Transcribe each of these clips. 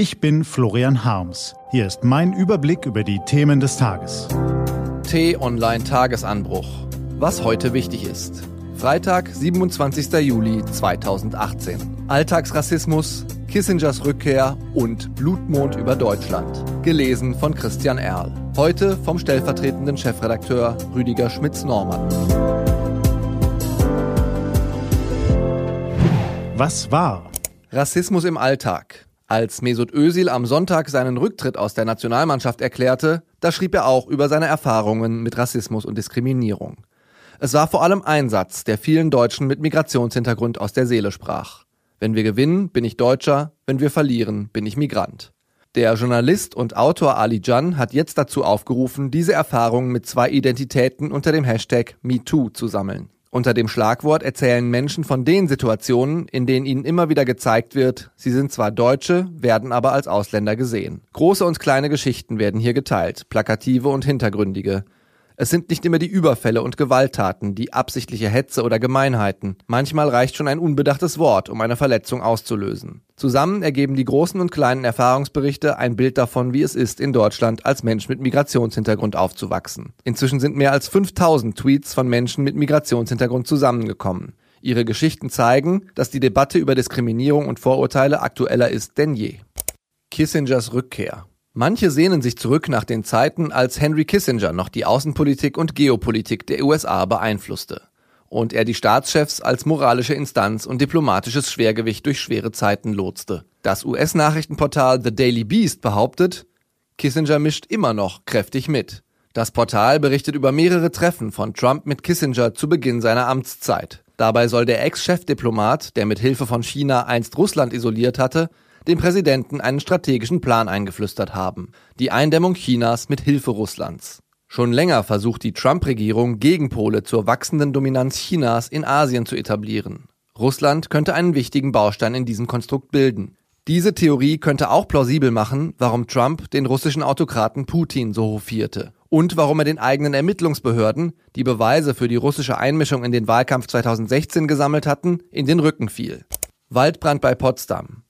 Ich bin Florian Harms. Hier ist mein Überblick über die Themen des Tages. T-Online Tagesanbruch. Was heute wichtig ist. Freitag, 27. Juli 2018. Alltagsrassismus, Kissingers Rückkehr und Blutmond über Deutschland. Gelesen von Christian Erl. Heute vom stellvertretenden Chefredakteur Rüdiger Schmitz-Normann. Was war? Rassismus im Alltag. Als Mesut Özil am Sonntag seinen Rücktritt aus der Nationalmannschaft erklärte, da schrieb er auch über seine Erfahrungen mit Rassismus und Diskriminierung. Es war vor allem ein Satz, der vielen Deutschen mit Migrationshintergrund aus der Seele sprach. Wenn wir gewinnen, bin ich Deutscher, wenn wir verlieren, bin ich Migrant. Der Journalist und Autor Ali Jan hat jetzt dazu aufgerufen, diese Erfahrungen mit zwei Identitäten unter dem Hashtag MeToo zu sammeln. Unter dem Schlagwort erzählen Menschen von den Situationen, in denen ihnen immer wieder gezeigt wird, sie sind zwar Deutsche, werden aber als Ausländer gesehen. Große und kleine Geschichten werden hier geteilt, plakative und hintergründige. Es sind nicht immer die Überfälle und Gewalttaten, die absichtliche Hetze oder Gemeinheiten. Manchmal reicht schon ein unbedachtes Wort, um eine Verletzung auszulösen. Zusammen ergeben die großen und kleinen Erfahrungsberichte ein Bild davon, wie es ist, in Deutschland als Mensch mit Migrationshintergrund aufzuwachsen. Inzwischen sind mehr als 5000 Tweets von Menschen mit Migrationshintergrund zusammengekommen. Ihre Geschichten zeigen, dass die Debatte über Diskriminierung und Vorurteile aktueller ist denn je. Kissingers Rückkehr Manche sehnen sich zurück nach den Zeiten, als Henry Kissinger noch die Außenpolitik und Geopolitik der USA beeinflusste und er die Staatschefs als moralische Instanz und diplomatisches Schwergewicht durch schwere Zeiten lotste. Das US-Nachrichtenportal The Daily Beast behauptet, Kissinger mischt immer noch kräftig mit. Das Portal berichtet über mehrere Treffen von Trump mit Kissinger zu Beginn seiner Amtszeit. Dabei soll der Ex-Chefdiplomat, der mit Hilfe von China einst Russland isoliert hatte, dem Präsidenten einen strategischen Plan eingeflüstert haben. Die Eindämmung Chinas mit Hilfe Russlands. Schon länger versucht die Trump-Regierung Gegenpole zur wachsenden Dominanz Chinas in Asien zu etablieren. Russland könnte einen wichtigen Baustein in diesem Konstrukt bilden. Diese Theorie könnte auch plausibel machen, warum Trump den russischen Autokraten Putin so hofierte und warum er den eigenen Ermittlungsbehörden, die Beweise für die russische Einmischung in den Wahlkampf 2016 gesammelt hatten, in den Rücken fiel. Waldbrand bei Potsdam.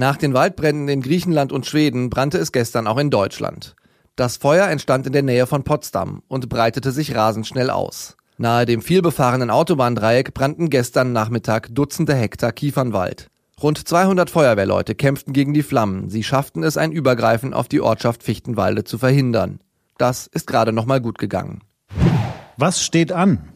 Nach den Waldbränden in Griechenland und Schweden brannte es gestern auch in Deutschland. Das Feuer entstand in der Nähe von Potsdam und breitete sich rasend schnell aus. Nahe dem vielbefahrenen Autobahndreieck brannten gestern Nachmittag Dutzende Hektar Kiefernwald. Rund 200 Feuerwehrleute kämpften gegen die Flammen. Sie schafften es, ein Übergreifen auf die Ortschaft Fichtenwalde zu verhindern. Das ist gerade noch mal gut gegangen. Was steht an?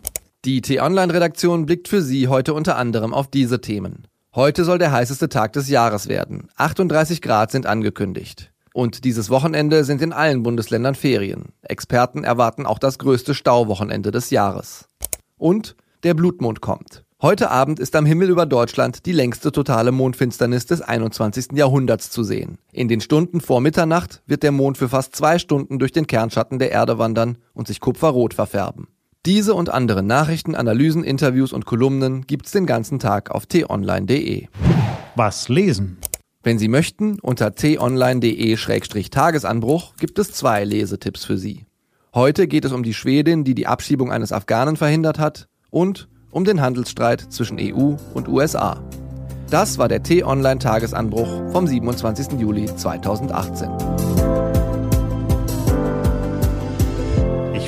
Die T-Online-Redaktion blickt für Sie heute unter anderem auf diese Themen. Heute soll der heißeste Tag des Jahres werden. 38 Grad sind angekündigt. Und dieses Wochenende sind in allen Bundesländern Ferien. Experten erwarten auch das größte Stauwochenende des Jahres. Und der Blutmond kommt. Heute Abend ist am Himmel über Deutschland die längste totale Mondfinsternis des 21. Jahrhunderts zu sehen. In den Stunden vor Mitternacht wird der Mond für fast zwei Stunden durch den Kernschatten der Erde wandern und sich kupferrot verfärben. Diese und andere Nachrichten, Analysen, Interviews und Kolumnen gibt's den ganzen Tag auf t-online.de. Was lesen? Wenn Sie möchten, unter t-online.de-tagesanbruch gibt es zwei Lesetipps für Sie. Heute geht es um die Schwedin, die die Abschiebung eines Afghanen verhindert hat und um den Handelsstreit zwischen EU und USA. Das war der T-Online-Tagesanbruch vom 27. Juli 2018.